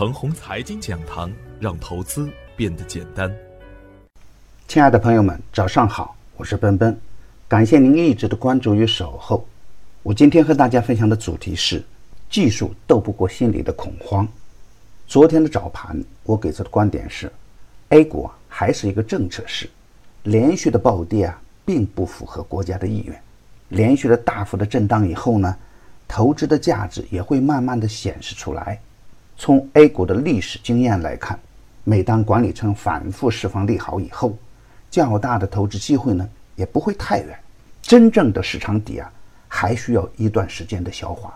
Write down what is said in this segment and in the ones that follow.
程红财经讲堂，让投资变得简单。亲爱的朋友们，早上好，我是奔奔，感谢您一直的关注与守候。我今天和大家分享的主题是：技术斗不过心理的恐慌。昨天的早盘，我给出的观点是，A 股啊还是一个政策市，连续的暴跌啊并不符合国家的意愿。连续的大幅的震荡以后呢，投资的价值也会慢慢的显示出来。从 A 股的历史经验来看，每当管理层反复释放利好以后，较大的投资机会呢也不会太远。真正的市场底啊，还需要一段时间的消化，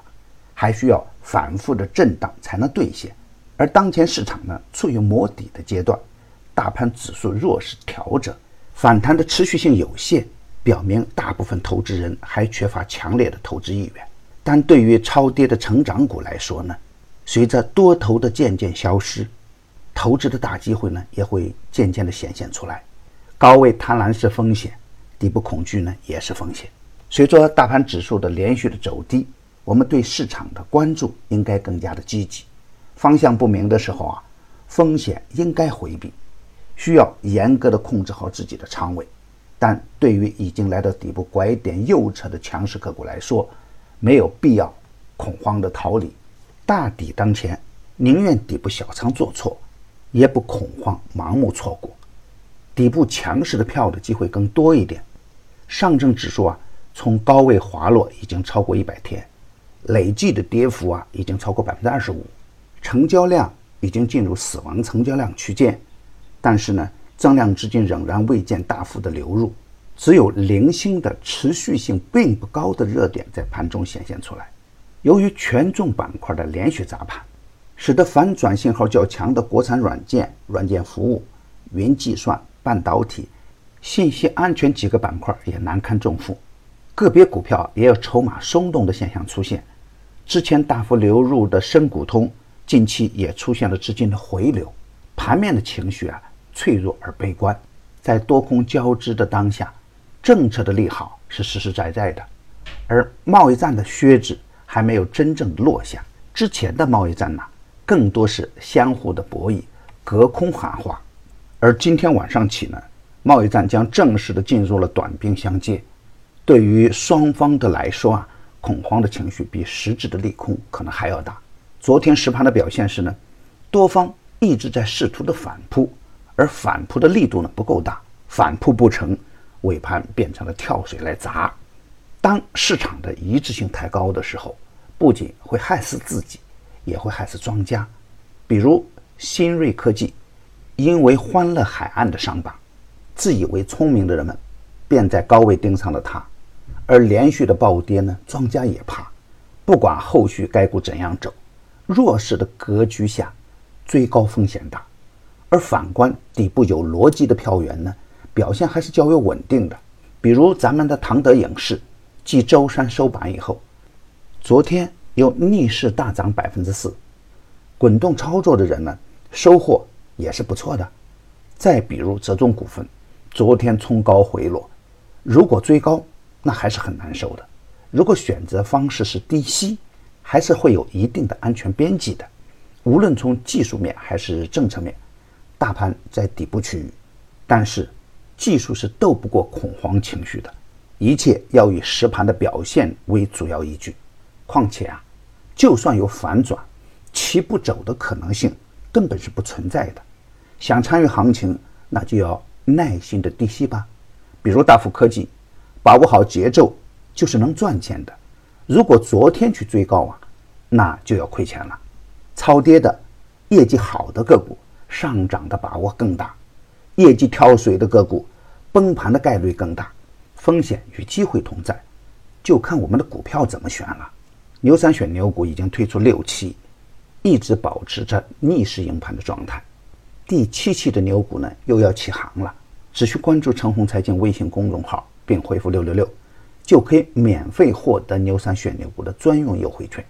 还需要反复的震荡才能兑现。而当前市场呢处于摸底的阶段，大盘指数弱势调整，反弹的持续性有限，表明大部分投资人还缺乏强烈的投资意愿。但对于超跌的成长股来说呢？随着多头的渐渐消失，投资的大机会呢也会渐渐的显现出来。高位贪婪是风险，底部恐惧呢也是风险。随着大盘指数的连续的走低，我们对市场的关注应该更加的积极。方向不明的时候啊，风险应该回避，需要严格的控制好自己的仓位。但对于已经来到底部拐点右侧的强势个股来说，没有必要恐慌的逃离。大底当前，宁愿底部小仓做错，也不恐慌盲目错过。底部强势的票的机会更多一点。上证指数啊，从高位滑落已经超过一百天，累计的跌幅啊已经超过百分之二十五，成交量已经进入死亡成交量区间。但是呢，增量资金仍然未见大幅的流入，只有零星的持续性并不高的热点在盘中显现出来。由于权重板块的连续砸盘，使得反转信号较强的国产软件、软件服务、云计算、半导体、信息安全几个板块也难堪重负，个别股票也有筹码松动的现象出现。之前大幅流入的深股通，近期也出现了资金的回流，盘面的情绪啊脆弱而悲观。在多空交织的当下，政策的利好是实实在在的，而贸易战的靴子。还没有真正落下，之前的贸易战呢，更多是相互的博弈，隔空喊话。而今天晚上起呢，贸易战将正式的进入了短兵相接。对于双方的来说啊，恐慌的情绪比实质的利空可能还要大。昨天实盘的表现是呢，多方一直在试图的反扑，而反扑的力度呢不够大，反扑不成，尾盘变成了跳水来砸。当市场的一致性太高的时候，不仅会害死自己，也会害死庄家。比如新锐科技，因为欢乐海岸的上榜，自以为聪明的人们便在高位盯上了它，而连续的暴跌呢，庄家也怕。不管后续该股怎样走，弱势的格局下，追高风险大。而反观底部有逻辑的票源呢，表现还是较为稳定的。比如咱们的唐德影视。继周三收盘以后，昨天又逆势大涨百分之四，滚动操作的人呢，收获也是不错的。再比如泽中股份，昨天冲高回落，如果追高，那还是很难受的；如果选择方式是低吸，还是会有一定的安全边际的。无论从技术面还是政策面，大盘在底部区域，但是技术是斗不过恐慌情绪的。一切要以实盘的表现为主要依据，况且啊，就算有反转，其不走的可能性根本是不存在的。想参与行情，那就要耐心的低吸吧。比如大富科技，把握好节奏就是能赚钱的。如果昨天去追高啊，那就要亏钱了。超跌的业绩好的个股，上涨的把握更大；业绩跳水的个股，崩盘的概率更大。风险与机会同在，就看我们的股票怎么选了。牛散选牛股已经推出六期，一直保持着逆势赢盘的状态。第七期的牛股呢，又要起航了。只需关注“陈红财经”微信公众号，并回复“六六六”，就可以免费获得牛散选牛股的专用优惠券。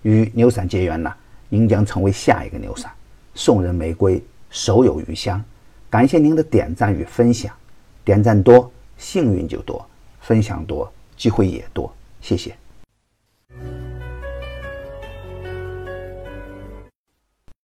与牛散结缘呢，您将成为下一个牛散。送人玫瑰，手有余香。感谢您的点赞与分享，点赞多。幸运就多，分享多，机会也多。谢谢。